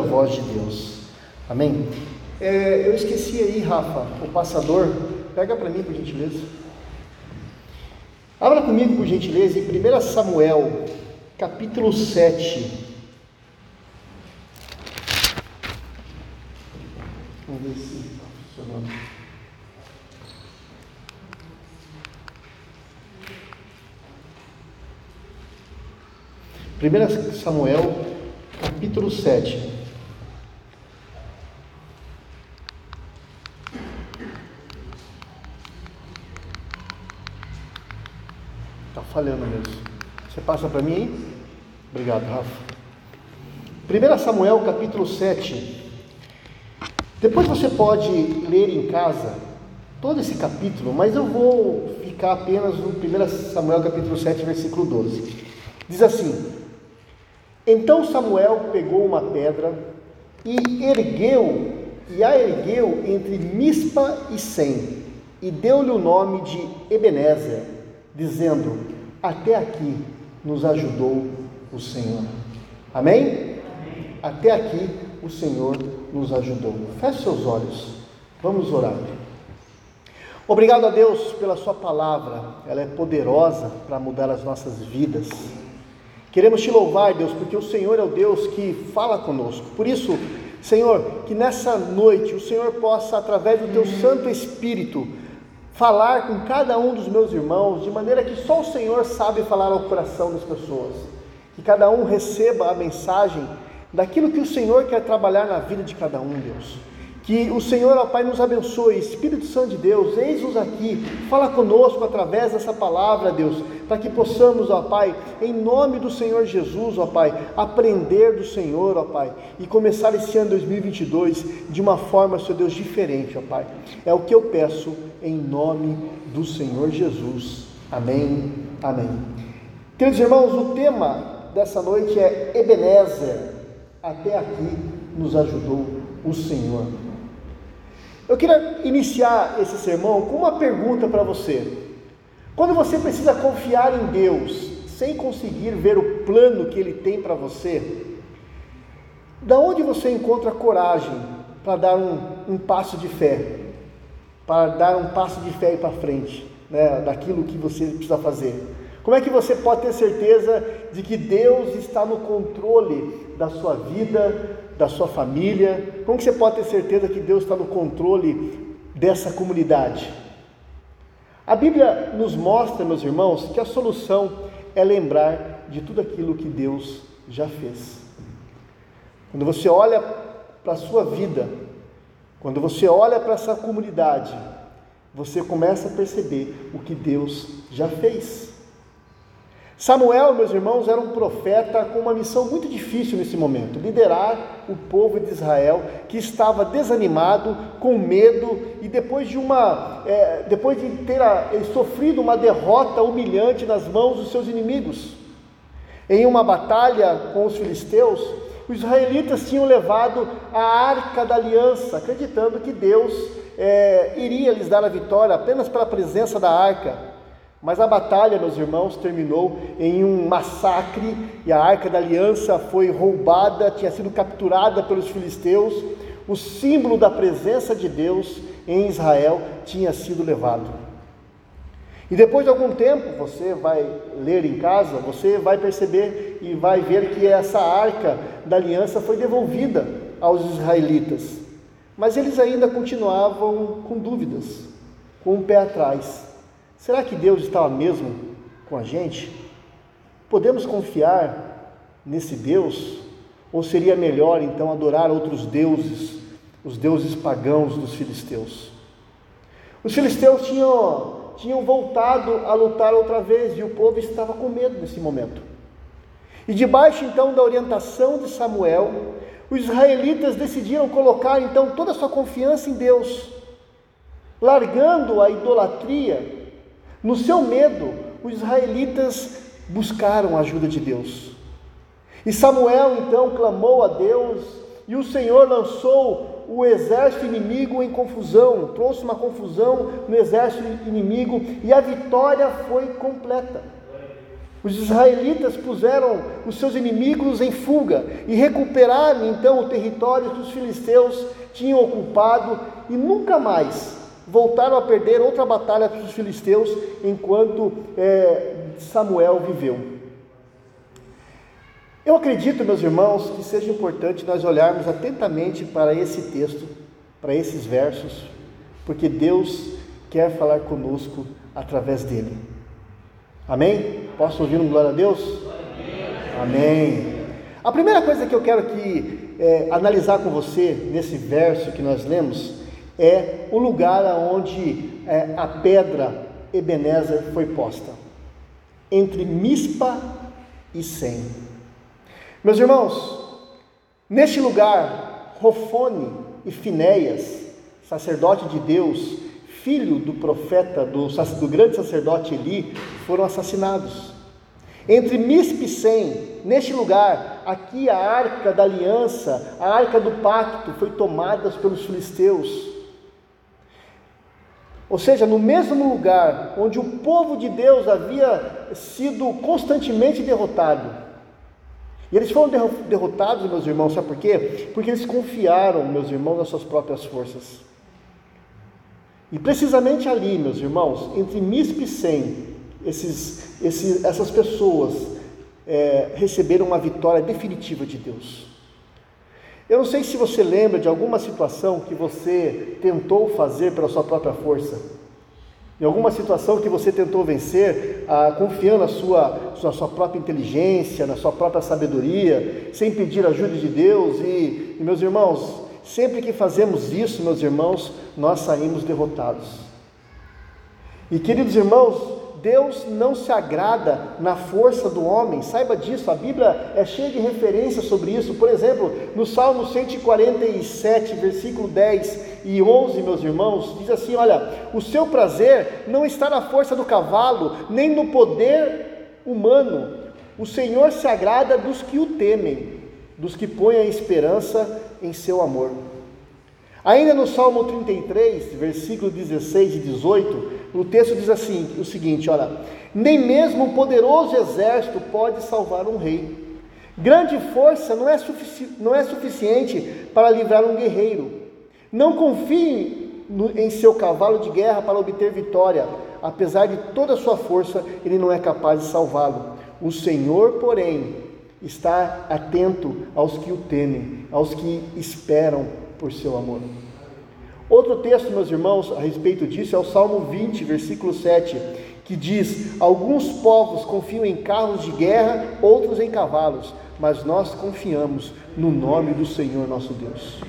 a voz de Deus. Amém? É, eu esqueci aí, Rafa, o passador. Pega para mim, por gentileza. Abra comigo, por gentileza, em 1 Samuel, capítulo 7. Vamos ver se está funcionando. 1 Samuel, capítulo 7. Falhando mesmo. Você passa para mim? Obrigado, Rafa. 1 Samuel, capítulo 7. Depois você pode ler em casa todo esse capítulo, mas eu vou ficar apenas no 1 Samuel, capítulo 7, versículo 12. Diz assim: então Samuel pegou uma pedra e ergueu, e a ergueu entre Mispa e Sem, e deu-lhe o nome de Ebenezer, dizendo: Até aqui nos ajudou o Senhor. Amém? Amém? Até aqui o Senhor nos ajudou. Feche seus olhos, vamos orar. Obrigado a Deus pela Sua palavra, ela é poderosa para mudar as nossas vidas. Queremos te louvar, Deus, porque o Senhor é o Deus que fala conosco. Por isso, Senhor, que nessa noite o Senhor possa, através do teu Santo Espírito, falar com cada um dos meus irmãos, de maneira que só o Senhor sabe falar ao coração das pessoas. Que cada um receba a mensagem daquilo que o Senhor quer trabalhar na vida de cada um, Deus. Que o Senhor, ó Pai, nos abençoe. Espírito Santo de Deus, eis-nos aqui. Fala conosco através dessa palavra, Deus, para que possamos, ó Pai, em nome do Senhor Jesus, ó Pai, aprender do Senhor, ó Pai, e começar esse ano 2022 de uma forma, Senhor Deus, diferente, ó Pai. É o que eu peço em nome do Senhor Jesus. Amém. Amém. Queridos irmãos, o tema dessa noite é Ebenezer. Até aqui nos ajudou o Senhor. Eu queria iniciar esse sermão com uma pergunta para você. Quando você precisa confiar em Deus, sem conseguir ver o plano que Ele tem para você, da onde você encontra coragem para dar um, um, passo de fé, para dar um passo de fé para frente, né, daquilo que você precisa fazer? Como é que você pode ter certeza de que Deus está no controle da sua vida, da sua família? Como que você pode ter certeza que Deus está no controle dessa comunidade? A Bíblia nos mostra, meus irmãos, que a solução é lembrar de tudo aquilo que Deus já fez. Quando você olha para a sua vida, quando você olha para essa comunidade, você começa a perceber o que Deus já fez. Samuel, meus irmãos, era um profeta com uma missão muito difícil nesse momento: liderar o povo de Israel que estava desanimado, com medo e depois de uma, é, depois de ter a, sofrido uma derrota humilhante nas mãos dos seus inimigos. Em uma batalha com os filisteus, os israelitas tinham levado a arca da aliança, acreditando que Deus é, iria lhes dar a vitória apenas pela presença da arca. Mas a batalha, meus irmãos, terminou em um massacre e a arca da aliança foi roubada, tinha sido capturada pelos filisteus. O símbolo da presença de Deus em Israel tinha sido levado. E depois de algum tempo, você vai ler em casa, você vai perceber e vai ver que essa arca da aliança foi devolvida aos israelitas. Mas eles ainda continuavam com dúvidas, com o pé atrás. Será que Deus estava mesmo com a gente? Podemos confiar nesse Deus? Ou seria melhor então adorar outros deuses, os deuses pagãos dos filisteus? Os filisteus tinham, tinham voltado a lutar outra vez e o povo estava com medo nesse momento. E debaixo então da orientação de Samuel, os israelitas decidiram colocar então toda a sua confiança em Deus, largando a idolatria no seu medo, os israelitas buscaram a ajuda de Deus. E Samuel então clamou a Deus, e o Senhor lançou o exército inimigo em confusão, trouxe uma confusão no exército inimigo, e a vitória foi completa. Os israelitas puseram os seus inimigos em fuga e recuperaram então o território que os filisteus tinham ocupado e nunca mais voltaram a perder outra batalha para os filisteus enquanto é, Samuel viveu. Eu acredito, meus irmãos, que seja importante nós olharmos atentamente para esse texto, para esses versos, porque Deus quer falar conosco através dele. Amém? Posso ouvir um glória a Deus? Amém. A primeira coisa que eu quero que é, analisar com você nesse verso que nós lemos é o lugar onde é, a pedra Ebenezer foi posta entre Mispa e Sem. Meus irmãos, neste lugar, Rofone e Finéias, sacerdote de Deus, filho do profeta, do, do grande sacerdote Eli, foram assassinados. Entre Mispe e Sem, neste lugar, aqui a arca da aliança, a arca do pacto, foi tomada pelos filisteus. Ou seja, no mesmo lugar onde o povo de Deus havia sido constantemente derrotado. E eles foram derrotados, meus irmãos, sabe por quê? Porque eles confiaram, meus irmãos, nas suas próprias forças. E precisamente ali, meus irmãos, entre Mispe e Sem, esses, esses, essas pessoas é, receberam uma vitória definitiva de Deus. Eu não sei se você lembra de alguma situação que você tentou fazer pela sua própria força. Em alguma situação que você tentou vencer, ah, confiando na sua, na sua própria inteligência, na sua própria sabedoria, sem pedir ajuda de Deus. E, e, meus irmãos, sempre que fazemos isso, meus irmãos, nós saímos derrotados. E queridos irmãos, Deus não se agrada na força do homem, saiba disso, a Bíblia é cheia de referências sobre isso. Por exemplo, no Salmo 147, versículo 10 e 11, meus irmãos, diz assim: Olha, o seu prazer não está na força do cavalo, nem no poder humano. O Senhor se agrada dos que o temem, dos que põem a esperança em seu amor. Ainda no Salmo 33, versículo 16 e 18, o texto diz assim, o seguinte, olha, nem mesmo um poderoso exército pode salvar um rei. Grande força não é, não é suficiente para livrar um guerreiro. Não confie no, em seu cavalo de guerra para obter vitória. Apesar de toda a sua força, ele não é capaz de salvá-lo. O Senhor, porém, está atento aos que o temem, aos que esperam por seu amor. Outro texto, meus irmãos, a respeito disso é o Salmo 20, versículo 7, que diz: Alguns povos confiam em carros de guerra, outros em cavalos, mas nós confiamos no nome do Senhor nosso Deus.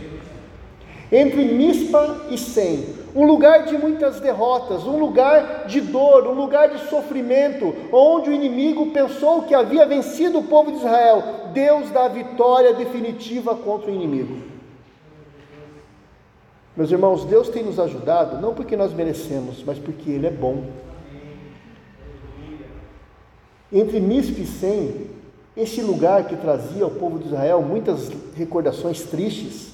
Entre Mispa e Sem, um lugar de muitas derrotas, um lugar de dor, um lugar de sofrimento, onde o inimigo pensou que havia vencido o povo de Israel, Deus dá a vitória definitiva contra o inimigo. Meus irmãos, Deus tem nos ajudado não porque nós merecemos, mas porque Ele é bom. Entre Mispe e Sem, esse lugar que trazia ao povo de Israel muitas recordações tristes.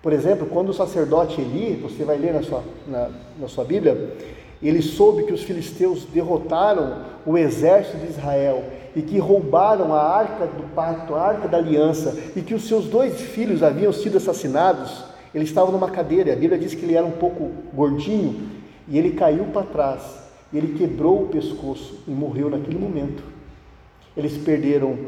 Por exemplo, quando o sacerdote Eli, você vai ler na sua, na, na sua Bíblia, ele soube que os filisteus derrotaram o exército de Israel e que roubaram a arca do pacto, a arca da aliança, e que os seus dois filhos haviam sido assassinados. Ele estava numa cadeira, a Bíblia diz que ele era um pouco gordinho, e ele caiu para trás, ele quebrou o pescoço e morreu naquele momento. Eles perderam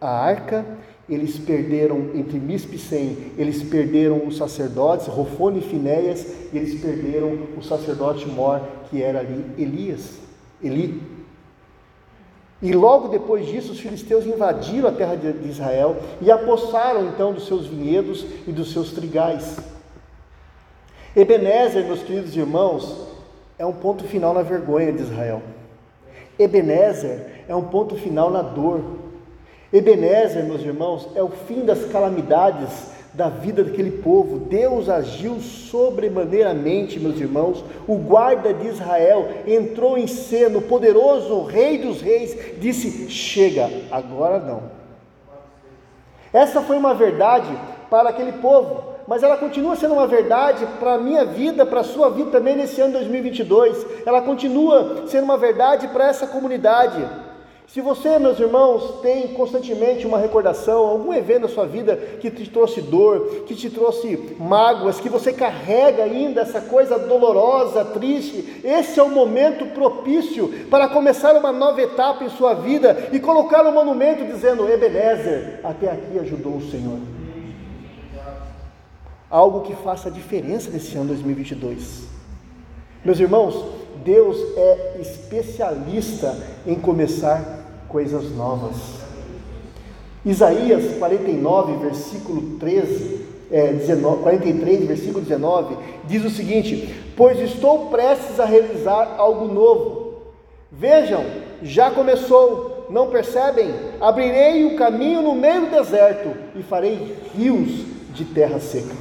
a arca, eles perderam entre Mispe e Sem, eles perderam os sacerdotes, Rofone e Finéias, e eles perderam o sacerdote Mor, que era ali Elias, Eli. E logo depois disso, os filisteus invadiram a terra de Israel e apossaram então dos seus vinhedos e dos seus trigais. Ebenezer, meus queridos irmãos, é um ponto final na vergonha de Israel. Ebenezer é um ponto final na dor. Ebenezer, meus irmãos, é o fim das calamidades da vida daquele povo. Deus agiu sobremaneiramente, meus irmãos. O guarda de Israel entrou em cena, o poderoso rei dos reis disse: Chega, agora não. Essa foi uma verdade para aquele povo, mas ela continua sendo uma verdade para a minha vida, para a sua vida também nesse ano 2022. Ela continua sendo uma verdade para essa comunidade. Se você, meus irmãos, tem constantemente uma recordação, algum evento na sua vida que te trouxe dor, que te trouxe mágoas, que você carrega ainda essa coisa dolorosa, triste, esse é o momento propício para começar uma nova etapa em sua vida e colocar um monumento dizendo: Ebenezer, até aqui ajudou o Senhor. Algo que faça diferença nesse ano 2022. Meus irmãos, Deus é especialista em começar coisas novas. Isaías 49, versículo 13, é, 19, 43, versículo 19, diz o seguinte: Pois estou prestes a realizar algo novo. Vejam, já começou, não percebem? Abrirei o caminho no meio do deserto e farei rios de terra seca.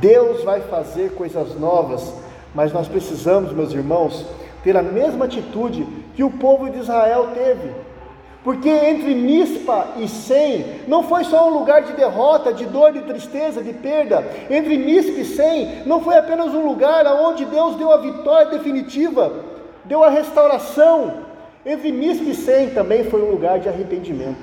Deus vai fazer coisas novas, mas nós precisamos, meus irmãos, ter a mesma atitude que o povo de Israel teve. Porque entre Mispa e Sem não foi só um lugar de derrota, de dor, de tristeza, de perda. Entre Mispa e Sem não foi apenas um lugar onde Deus deu a vitória definitiva, deu a restauração. Entre Mispa e Sem também foi um lugar de arrependimento.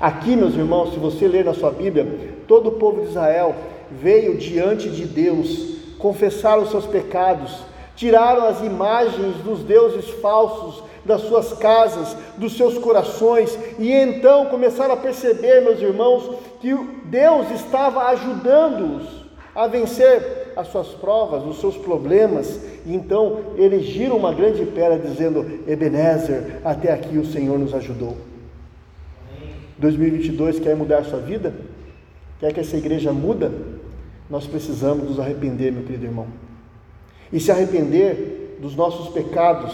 Aqui, meus irmãos, se você ler na sua Bíblia, todo o povo de Israel veio diante de Deus confessar os seus pecados tiraram as imagens dos deuses falsos das suas casas, dos seus corações, e então começaram a perceber, meus irmãos, que Deus estava ajudando-os a vencer as suas provas, os seus problemas, e então erigiram uma grande pedra dizendo: Ebenezer, até aqui o Senhor nos ajudou. 2022 quer mudar a sua vida? Quer que essa igreja muda? Nós precisamos nos arrepender, meu querido irmão e se arrepender dos nossos pecados.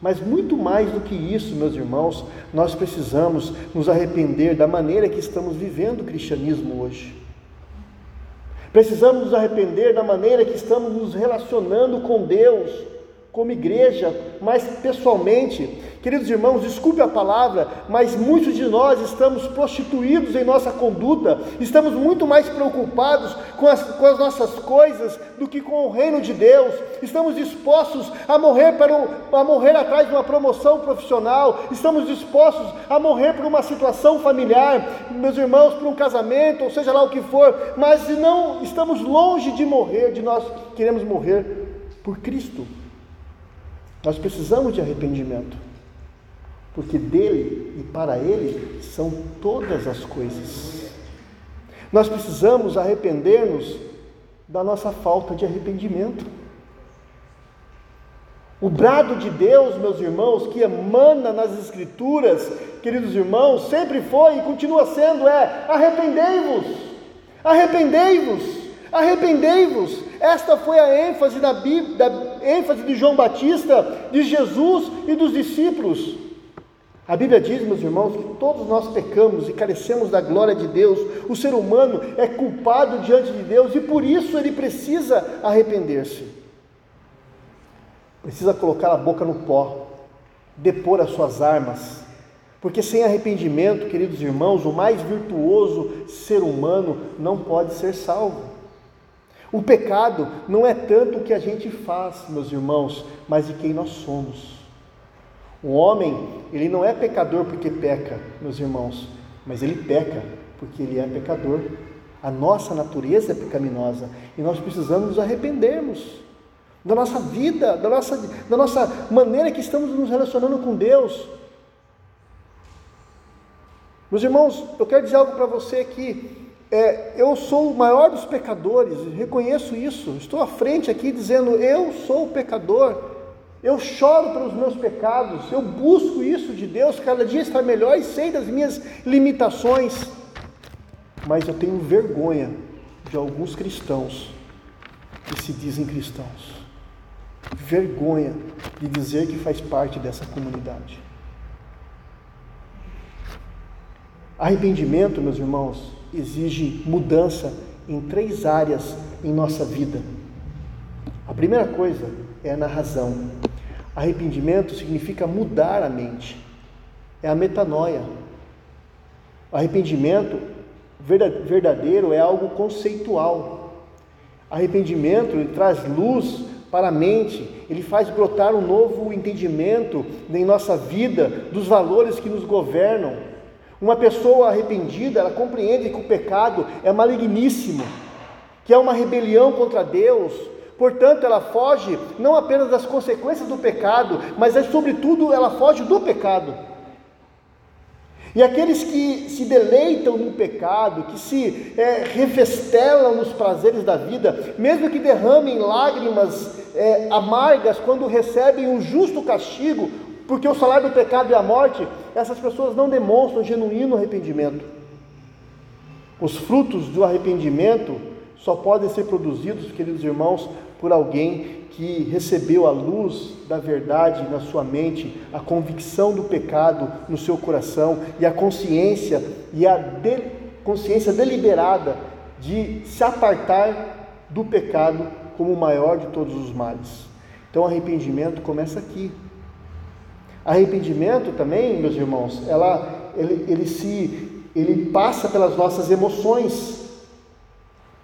Mas muito mais do que isso, meus irmãos, nós precisamos nos arrepender da maneira que estamos vivendo o cristianismo hoje. Precisamos nos arrepender da maneira que estamos nos relacionando com Deus, como igreja, mas pessoalmente. Queridos irmãos, desculpe a palavra, mas muitos de nós estamos prostituídos em nossa conduta, estamos muito mais preocupados com as, com as nossas coisas do que com o reino de Deus, estamos dispostos a morrer, para o, a morrer atrás de uma promoção profissional, estamos dispostos a morrer por uma situação familiar, meus irmãos, por um casamento, ou seja lá o que for, mas não estamos longe de morrer, de nós queremos morrer por Cristo. Nós precisamos de arrependimento porque dele e para ele são todas as coisas. Nós precisamos arrepender-nos da nossa falta de arrependimento. O brado de Deus, meus irmãos, que emana nas Escrituras, queridos irmãos, sempre foi e continua sendo: é arrependei-vos, arrependei-vos, arrependei-vos. Esta foi a ênfase da, Bíblia, ênfase de João Batista, de Jesus e dos discípulos. A Bíblia diz, meus irmãos, que todos nós pecamos e carecemos da glória de Deus. O ser humano é culpado diante de Deus e por isso ele precisa arrepender-se. Precisa colocar a boca no pó, depor as suas armas. Porque sem arrependimento, queridos irmãos, o mais virtuoso ser humano não pode ser salvo. O pecado não é tanto o que a gente faz, meus irmãos, mas de quem nós somos. O homem, ele não é pecador porque peca, meus irmãos, mas ele peca porque ele é pecador. A nossa natureza é pecaminosa e nós precisamos nos arrependermos da nossa vida, da nossa, da nossa maneira que estamos nos relacionando com Deus. Meus irmãos, eu quero dizer algo para você aqui. É, eu sou o maior dos pecadores, reconheço isso. Estou à frente aqui dizendo: eu sou o pecador. Eu choro pelos meus pecados, eu busco isso de Deus, cada dia está melhor e sei das minhas limitações, mas eu tenho vergonha de alguns cristãos que se dizem cristãos, vergonha de dizer que faz parte dessa comunidade. Arrependimento, meus irmãos, exige mudança em três áreas em nossa vida. A primeira coisa é na razão. Arrependimento significa mudar a mente, é a metanoia. Arrependimento verdadeiro é algo conceitual. Arrependimento ele traz luz para a mente, ele faz brotar um novo entendimento em nossa vida dos valores que nos governam. Uma pessoa arrependida, ela compreende que o pecado é maligníssimo, que é uma rebelião contra Deus, portanto, ela foge não apenas das consequências do pecado, mas, é, sobretudo, ela foge do pecado. E aqueles que se deleitam no pecado, que se é, refestelam nos prazeres da vida, mesmo que derramem lágrimas é, amargas quando recebem um justo castigo, porque o salário do pecado é a morte, essas pessoas não demonstram genuíno arrependimento. Os frutos do arrependimento só podem ser produzidos, queridos irmãos, por alguém que recebeu a luz da verdade na sua mente, a convicção do pecado no seu coração e a consciência e a de, consciência deliberada de se apartar do pecado como o maior de todos os males. Então, arrependimento começa aqui. Arrependimento também, meus irmãos, ela, ele, ele se, ele passa pelas nossas emoções.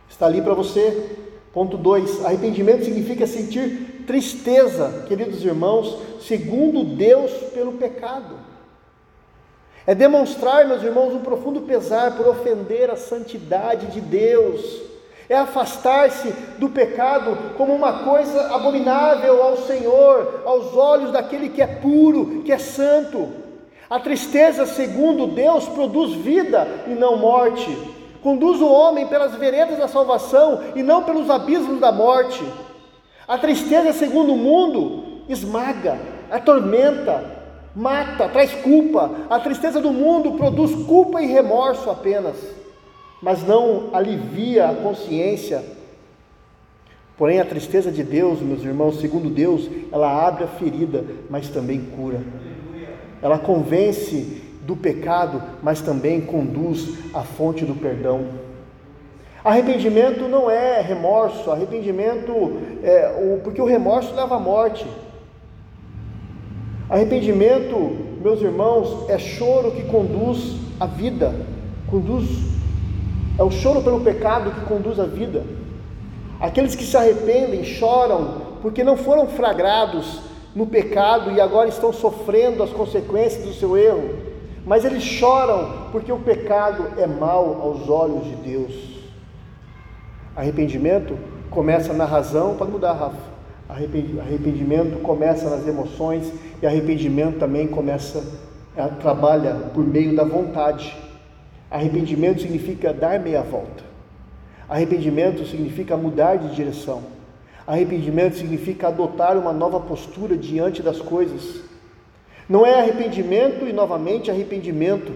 Está ali para você. Ponto 2: arrependimento significa sentir tristeza, queridos irmãos, segundo Deus pelo pecado. É demonstrar, meus irmãos, um profundo pesar por ofender a santidade de Deus. É afastar-se do pecado como uma coisa abominável ao Senhor, aos olhos daquele que é puro, que é santo. A tristeza, segundo Deus, produz vida e não morte conduz o homem pelas veredas da salvação e não pelos abismos da morte. A tristeza, segundo o mundo, esmaga, atormenta, mata, traz culpa. A tristeza do mundo produz culpa e remorso apenas, mas não alivia a consciência. Porém, a tristeza de Deus, meus irmãos, segundo Deus, ela abre a ferida, mas também cura. Ela convence do pecado, mas também conduz à fonte do perdão. Arrependimento não é remorso, arrependimento é o, porque o remorso leva à morte. Arrependimento, meus irmãos, é choro que conduz à vida, conduz é o choro pelo pecado que conduz à vida. Aqueles que se arrependem choram porque não foram flagrados no pecado e agora estão sofrendo as consequências do seu erro mas eles choram porque o pecado é mal aos olhos de Deus. Arrependimento começa na razão, pode mudar, Rafa. Arrependimento começa nas emoções e arrependimento também começa, a, trabalha por meio da vontade. Arrependimento significa dar meia volta. Arrependimento significa mudar de direção. Arrependimento significa adotar uma nova postura diante das coisas. Não é arrependimento e novamente arrependimento.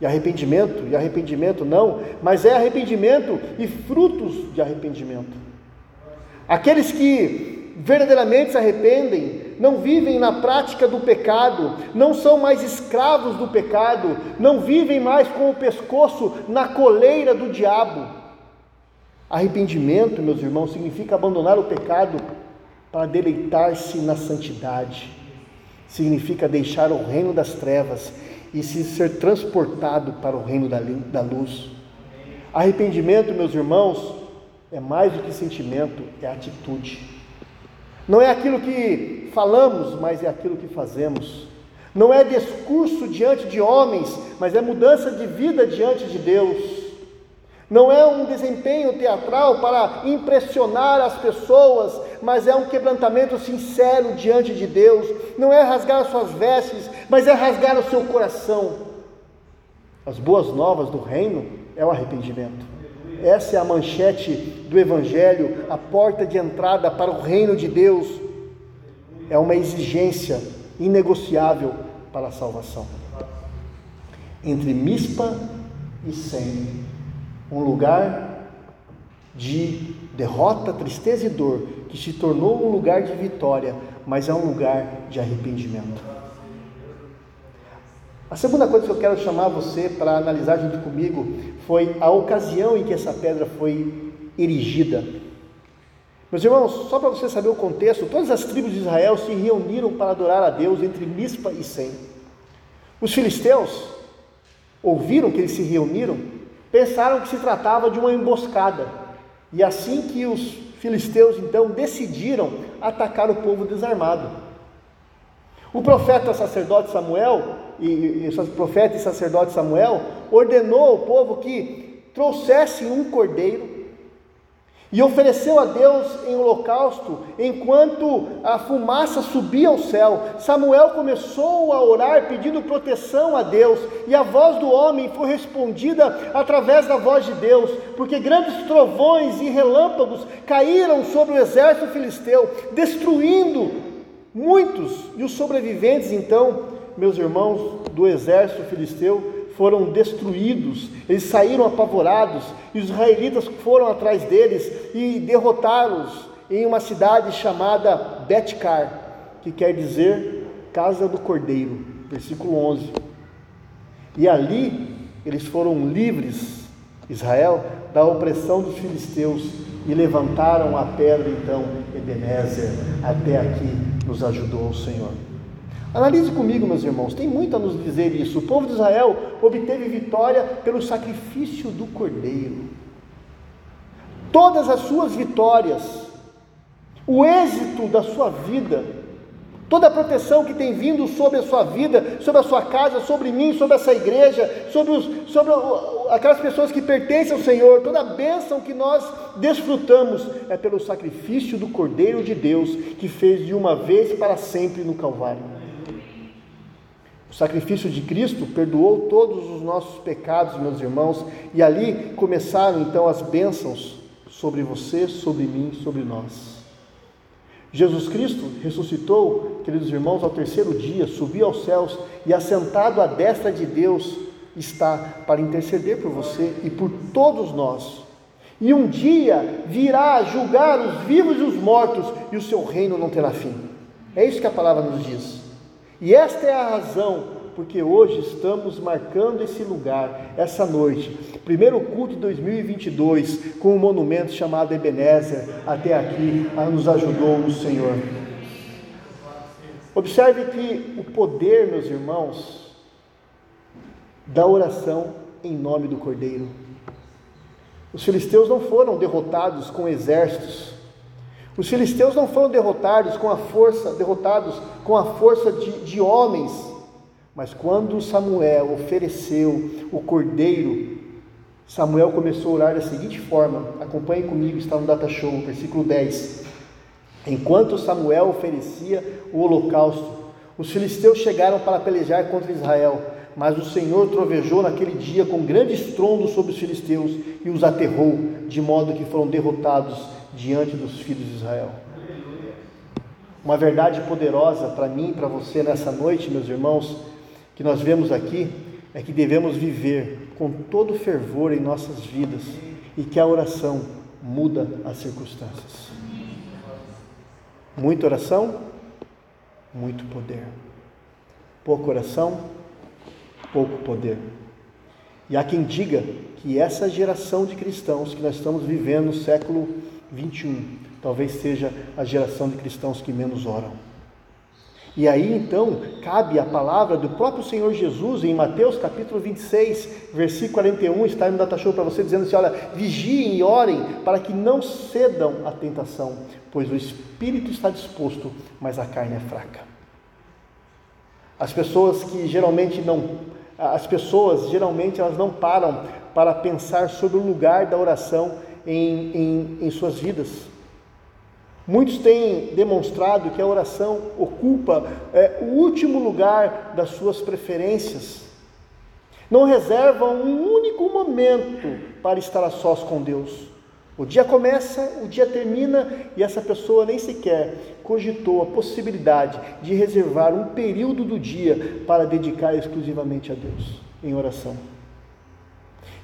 E arrependimento e arrependimento não, mas é arrependimento e frutos de arrependimento. Aqueles que verdadeiramente se arrependem, não vivem na prática do pecado, não são mais escravos do pecado, não vivem mais com o pescoço na coleira do diabo. Arrependimento, meus irmãos, significa abandonar o pecado para deleitar-se na santidade significa deixar o reino das trevas e se ser transportado para o reino da luz. Arrependimento, meus irmãos, é mais do que sentimento, é atitude. Não é aquilo que falamos, mas é aquilo que fazemos. Não é discurso diante de homens, mas é mudança de vida diante de Deus. Não é um desempenho teatral para impressionar as pessoas, mas é um quebrantamento sincero diante de Deus. Não é rasgar as suas vestes, mas é rasgar o seu coração. As boas novas do reino é o arrependimento. Essa é a manchete do Evangelho, a porta de entrada para o reino de Deus. É uma exigência inegociável para a salvação. Entre Mispa e Sem um lugar de derrota, tristeza e dor, que se tornou um lugar de vitória, mas é um lugar de arrependimento. A segunda coisa que eu quero chamar você para analisar junto comigo foi a ocasião em que essa pedra foi erigida. Meus irmãos, só para você saber o contexto, todas as tribos de Israel se reuniram para adorar a Deus entre Mispa e Sem. Os filisteus ouviram que eles se reuniram pensaram que se tratava de uma emboscada. E assim que os filisteus então decidiram atacar o povo desarmado. O profeta sacerdote Samuel, e, e, profeta e sacerdote Samuel, ordenou ao povo que trouxessem um cordeiro e ofereceu a Deus em holocausto enquanto a fumaça subia ao céu. Samuel começou a orar pedindo proteção a Deus, e a voz do homem foi respondida através da voz de Deus, porque grandes trovões e relâmpagos caíram sobre o exército filisteu, destruindo muitos, e os sobreviventes então, meus irmãos do exército filisteu, foram destruídos, eles saíram apavorados, e os israelitas foram atrás deles e derrotá-los em uma cidade chamada Betcar, que quer dizer Casa do Cordeiro, versículo 11. E ali eles foram livres, Israel, da opressão dos filisteus e levantaram a pedra então Ebenezer, até aqui nos ajudou o Senhor. Analise comigo, meus irmãos, tem muito a nos dizer isso. O povo de Israel obteve vitória pelo sacrifício do cordeiro. Todas as suas vitórias, o êxito da sua vida, toda a proteção que tem vindo sobre a sua vida, sobre a sua casa, sobre mim, sobre essa igreja, sobre, os, sobre aquelas pessoas que pertencem ao Senhor, toda a bênção que nós desfrutamos é pelo sacrifício do Cordeiro de Deus que fez de uma vez para sempre no Calvário. O sacrifício de Cristo perdoou todos os nossos pecados, meus irmãos, e ali começaram então as bênçãos sobre você, sobre mim, sobre nós. Jesus Cristo ressuscitou, queridos irmãos, ao terceiro dia, subiu aos céus e assentado à destra de Deus está para interceder por você e por todos nós. E um dia virá julgar os vivos e os mortos, e o seu reino não terá fim. É isso que a palavra nos diz. E esta é a razão porque hoje estamos marcando esse lugar, essa noite, primeiro culto de 2022, com um monumento chamado Ebenezer, até aqui nos ajudou o Senhor. Observe que o poder, meus irmãos, da oração em nome do Cordeiro. Os filisteus não foram derrotados com exércitos, os filisteus não foram derrotados com a força, derrotados com a força de, de homens, mas quando Samuel ofereceu o cordeiro, Samuel começou a orar da seguinte forma: acompanhe comigo, está no Data Show, versículo 10. Enquanto Samuel oferecia o holocausto, os filisteus chegaram para pelejar contra Israel, mas o Senhor trovejou naquele dia com grande estrondo sobre os filisteus e os aterrou, de modo que foram derrotados diante dos filhos de Israel. Uma verdade poderosa para mim e para você nessa noite, meus irmãos, que nós vemos aqui, é que devemos viver com todo fervor em nossas vidas e que a oração muda as circunstâncias. Muita oração, muito poder. Pouca oração, pouco poder. E há quem diga que essa geração de cristãos que nós estamos vivendo no século 21, talvez seja a geração de cristãos que menos oram. E aí então cabe a palavra do próprio Senhor Jesus em Mateus capítulo 26, versículo 41, está no data show para você dizendo assim: olha, vigiem e orem para que não cedam à tentação, pois o espírito está disposto, mas a carne é fraca. As pessoas que geralmente não, as pessoas geralmente elas não param para pensar sobre o lugar da oração em, em, em suas vidas. Muitos têm demonstrado que a oração ocupa é, o último lugar das suas preferências. Não reservam um único momento para estar a sós com Deus. O dia começa, o dia termina e essa pessoa nem sequer cogitou a possibilidade de reservar um período do dia para dedicar exclusivamente a Deus em oração.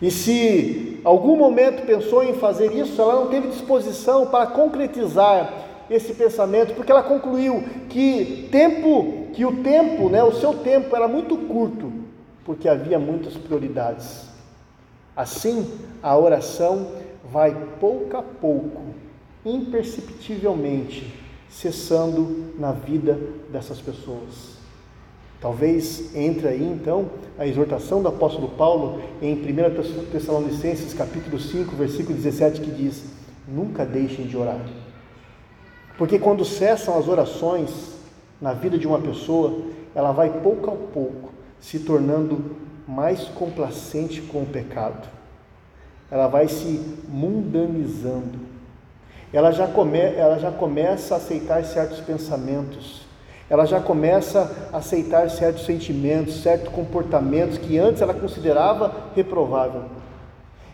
E se algum momento pensou em fazer isso, ela não teve disposição para concretizar esse pensamento, porque ela concluiu que tempo, que o tempo, né, o seu tempo era muito curto, porque havia muitas prioridades. Assim, a oração vai pouco a pouco, imperceptivelmente, cessando na vida dessas pessoas. Talvez entre aí então a exortação do apóstolo Paulo em 1 Tessalonicenses capítulo 5, versículo 17, que diz: nunca deixem de orar. Porque quando cessam as orações na vida de uma pessoa, ela vai pouco a pouco se tornando mais complacente com o pecado. Ela vai se mundanizando. Ela já, come, ela já começa a aceitar certos pensamentos. Ela já começa a aceitar certos sentimentos, certos comportamentos que antes ela considerava reprovável.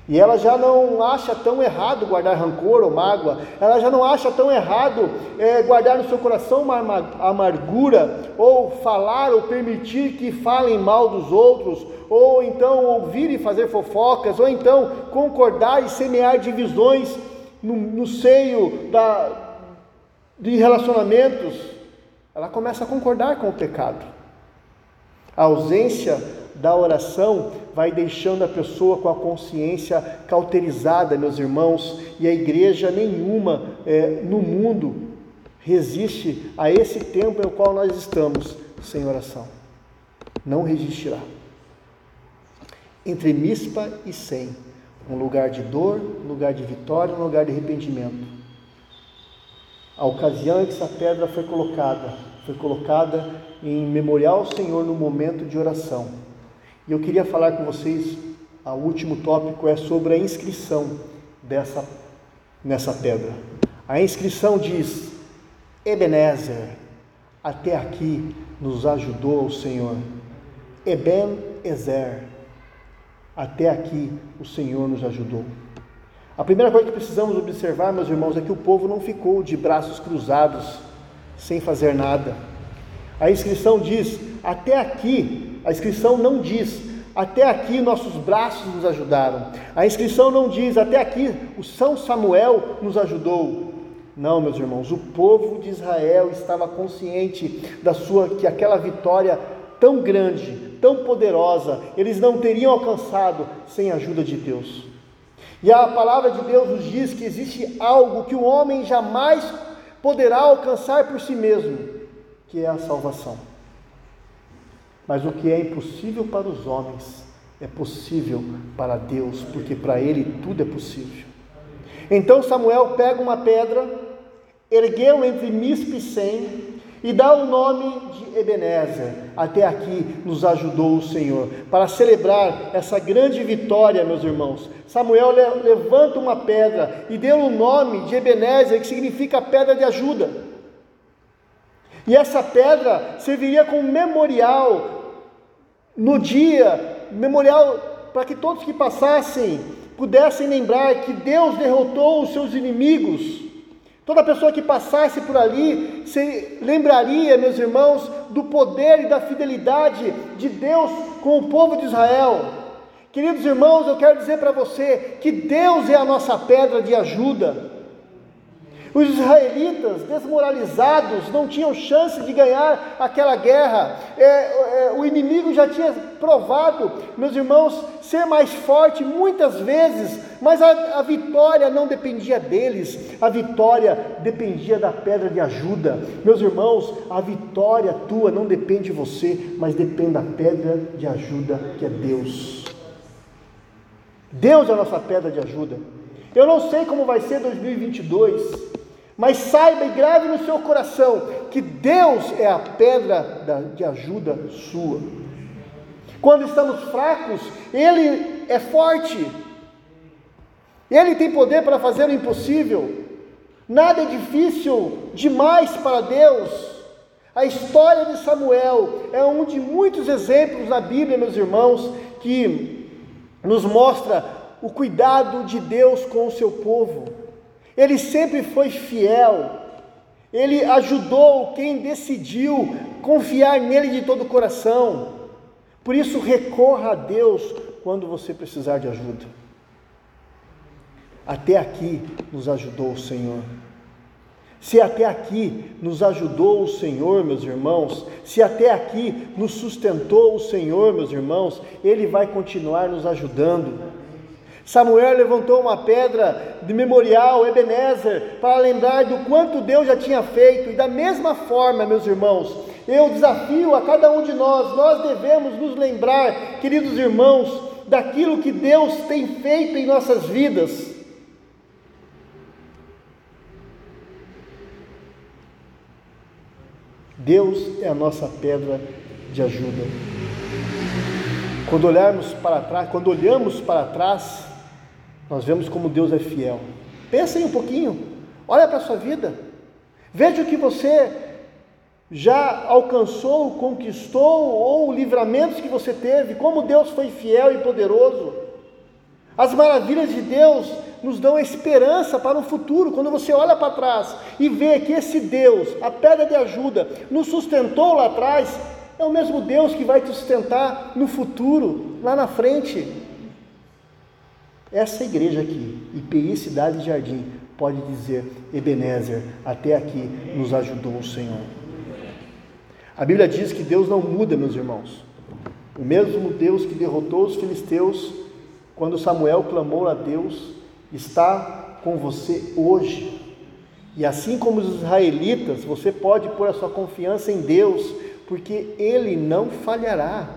E ela já não acha tão errado guardar rancor ou mágoa, ela já não acha tão errado é, guardar no seu coração uma amargura, ou falar ou permitir que falem mal dos outros, ou então ouvir e fazer fofocas, ou então concordar e semear divisões no, no seio da, de relacionamentos. Ela começa a concordar com o pecado. A ausência da oração vai deixando a pessoa com a consciência cauterizada, meus irmãos, e a igreja nenhuma é, no mundo resiste a esse tempo em qual nós estamos sem oração. Não resistirá. Entre Mispa e Sem, um lugar de dor, um lugar de vitória, um lugar de arrependimento. A ocasião em que essa pedra foi colocada, foi colocada em memorial ao Senhor no momento de oração e eu queria falar com vocês, o último tópico é sobre a inscrição dessa nessa pedra. A inscrição diz: Ebenezer, até aqui nos ajudou o Senhor. Eben Ezer, até aqui o Senhor nos ajudou. A primeira coisa que precisamos observar, meus irmãos, é que o povo não ficou de braços cruzados, sem fazer nada. A inscrição diz: até aqui a inscrição não diz, até aqui nossos braços nos ajudaram. A inscrição não diz, até aqui o São Samuel nos ajudou. Não, meus irmãos, o povo de Israel estava consciente da sua que aquela vitória tão grande, tão poderosa, eles não teriam alcançado sem a ajuda de Deus. E a palavra de Deus nos diz que existe algo que o homem jamais poderá alcançar por si mesmo, que é a salvação. Mas o que é impossível para os homens é possível para Deus, porque para Ele tudo é possível. Então Samuel pega uma pedra, ergueu entre Mispe e Sem, e dá o nome de Ebenezer. Até aqui nos ajudou o Senhor. Para celebrar essa grande vitória, meus irmãos, Samuel levanta uma pedra e deu o nome de Ebenezer, que significa pedra de ajuda. E essa pedra serviria como memorial no dia, memorial para que todos que passassem pudessem lembrar que Deus derrotou os seus inimigos. Toda pessoa que passasse por ali se lembraria, meus irmãos, do poder e da fidelidade de Deus com o povo de Israel. Queridos irmãos, eu quero dizer para você que Deus é a nossa pedra de ajuda. Os israelitas, desmoralizados, não tinham chance de ganhar aquela guerra. É, é, o inimigo já tinha provado, meus irmãos, ser mais forte muitas vezes, mas a, a vitória não dependia deles, a vitória dependia da pedra de ajuda. Meus irmãos, a vitória tua não depende de você, mas depende da pedra de ajuda que é Deus. Deus é a nossa pedra de ajuda. Eu não sei como vai ser 2022. Mas saiba e grave no seu coração que Deus é a pedra de ajuda sua. Quando estamos fracos, Ele é forte. Ele tem poder para fazer o impossível. Nada é difícil demais para Deus. A história de Samuel é um de muitos exemplos na Bíblia, meus irmãos, que nos mostra o cuidado de Deus com o seu povo. Ele sempre foi fiel. Ele ajudou quem decidiu confiar nele de todo o coração. Por isso, recorra a Deus quando você precisar de ajuda. Até aqui nos ajudou o Senhor. Se até aqui nos ajudou o Senhor, meus irmãos, se até aqui nos sustentou o Senhor, meus irmãos, Ele vai continuar nos ajudando. Samuel levantou uma pedra de memorial, Ebenezer, para lembrar do quanto Deus já tinha feito, e da mesma forma, meus irmãos, eu desafio a cada um de nós, nós devemos nos lembrar, queridos irmãos, daquilo que Deus tem feito em nossas vidas. Deus é a nossa pedra de ajuda. Quando olharmos para trás, quando olhamos para trás, nós vemos como Deus é fiel. Pensa aí um pouquinho, olha para a sua vida, veja o que você já alcançou, conquistou, ou livramentos que você teve, como Deus foi fiel e poderoso. As maravilhas de Deus nos dão esperança para o futuro. Quando você olha para trás e vê que esse Deus, a pedra de ajuda, nos sustentou lá atrás, é o mesmo Deus que vai te sustentar no futuro, lá na frente. Essa igreja aqui, IPI Cidade Jardim, pode dizer: Ebenezer, até aqui nos ajudou o Senhor. A Bíblia diz que Deus não muda, meus irmãos. O mesmo Deus que derrotou os filisteus, quando Samuel clamou a Deus, está com você hoje. E assim como os israelitas, você pode pôr a sua confiança em Deus, porque Ele não falhará.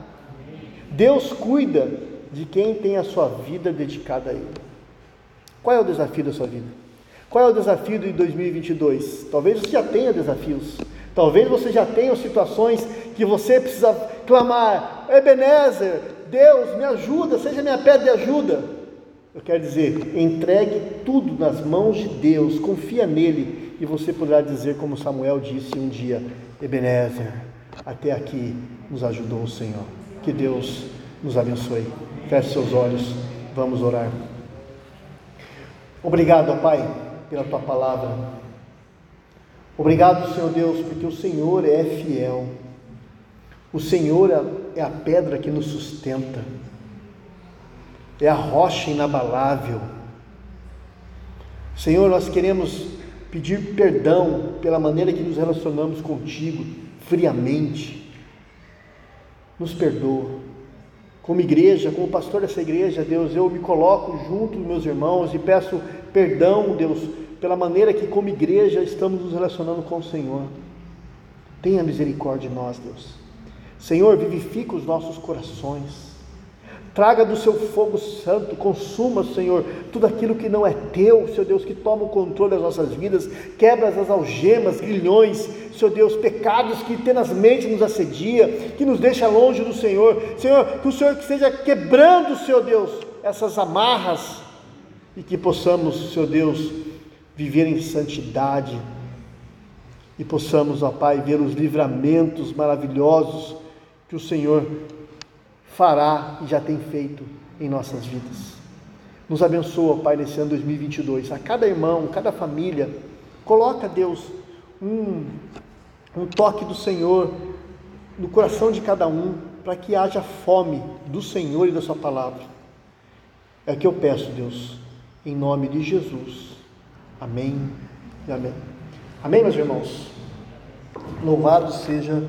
Deus cuida de quem tem a sua vida dedicada a Ele. Qual é o desafio da sua vida? Qual é o desafio de 2022? Talvez você já tenha desafios. Talvez você já tenha situações que você precisa clamar: Ebenezer, Deus, me ajuda, seja minha pedra de ajuda. Eu quero dizer, entregue tudo nas mãos de Deus, confia nele, e você poderá dizer, como Samuel disse um dia: Ebenezer, até aqui nos ajudou o Senhor. Que Deus nos abençoe. Feche seus olhos, vamos orar. Obrigado, Pai, pela tua palavra. Obrigado, Senhor Deus, porque o Senhor é fiel. O Senhor é a pedra que nos sustenta, é a rocha inabalável. Senhor, nós queremos pedir perdão pela maneira que nos relacionamos contigo, friamente. Nos perdoa. Como igreja, como pastor dessa igreja, Deus, eu me coloco junto dos meus irmãos e peço perdão, Deus, pela maneira que, como igreja, estamos nos relacionando com o Senhor. Tenha misericórdia de nós, Deus. Senhor, vivifica os nossos corações. Traga do seu fogo santo, consuma, Senhor, tudo aquilo que não é teu, Senhor Deus, que toma o controle das nossas vidas, quebra as algemas, grilhões, Senhor Deus, pecados que tenazmente nos assedia, que nos deixa longe do Senhor. Senhor, que o Senhor que esteja quebrando, Senhor Deus, essas amarras e que possamos, Senhor Deus, viver em santidade e possamos, ó Pai, ver os livramentos maravilhosos que o Senhor fará e já tem feito em nossas vidas. Nos abençoa, Pai, nesse ano 2022. A cada irmão, cada família, coloca, Deus, um, um toque do Senhor no coração de cada um, para que haja fome do Senhor e da Sua palavra. É o que eu peço, Deus, em nome de Jesus. Amém e amém. Amém, meus irmãos? Louvado seja